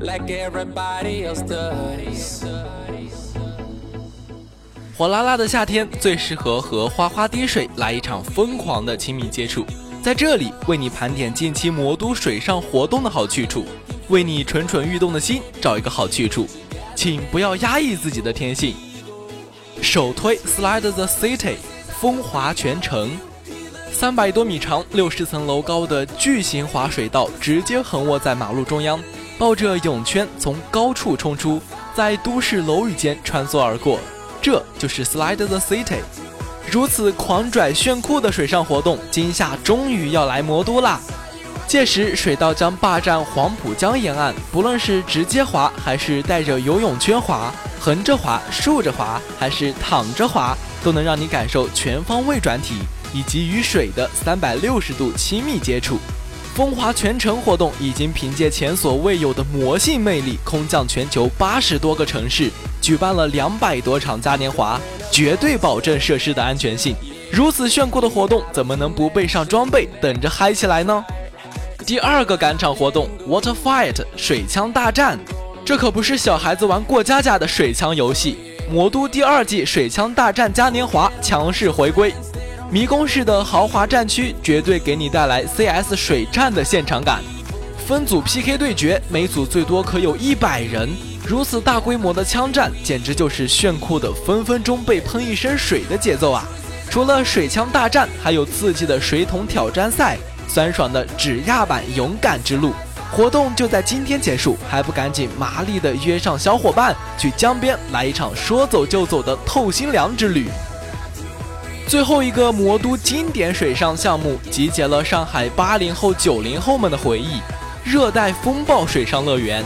like everybody else does. 火辣辣的夏天最适合和花花滴水来一场疯狂的亲密接触。在这里，为你盘点近期魔都水上活动的好去处，为你蠢蠢欲动的心找一个好去处。请不要压抑自己的天性。首推 Slide the City，风华全城，三百多米长、六十层楼高的巨型滑水道直接横卧在马路中央，抱着泳圈从高处冲出，在都市楼宇间穿梭而过，这就是 Slide the City。如此狂拽炫酷的水上活动，今夏终于要来魔都啦！届时水道将霸占黄浦江沿岸，不论是直接滑还是带着游泳圈滑。横着滑、竖着滑还是躺着滑，都能让你感受全方位转体以及与水的三百六十度亲密接触。风华全城活动已经凭借前所未有的魔性魅力，空降全球八十多个城市，举办了两百多场嘉年华，绝对保证设施的安全性。如此炫酷的活动，怎么能不备上装备，等着嗨起来呢？第二个赶场活动：Water Fight 水枪大战。这可不是小孩子玩过家家的水枪游戏，魔都第二季水枪大战嘉年华强势回归，迷宫式的豪华战区绝对给你带来 CS 水战的现场感。分组 PK 对决，每组最多可有一百人，如此大规模的枪战，简直就是炫酷的分分钟被喷一身水的节奏啊！除了水枪大战，还有刺激的水桶挑战赛，酸爽的指压版勇敢之路。活动就在今天结束，还不赶紧麻利的约上小伙伴去江边来一场说走就走的透心凉之旅。最后一个魔都经典水上项目，集结了上海八零后、九零后们的回忆——热带风暴水上乐园。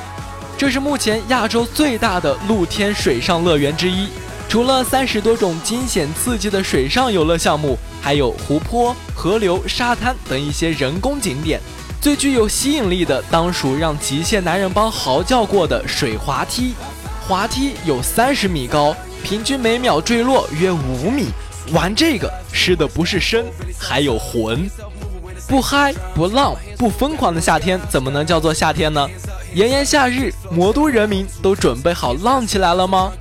这是目前亚洲最大的露天水上乐园之一。除了三十多种惊险刺激的水上游乐项目，还有湖泊、河流、沙滩等一些人工景点。最具有吸引力的，当属让极限男人帮嚎叫过的水滑梯。滑梯有三十米高，平均每秒坠落约五米。玩这个吃的不是身，还有魂。不嗨不浪不疯狂的夏天，怎么能叫做夏天呢？炎炎夏日，魔都人民都准备好浪起来了吗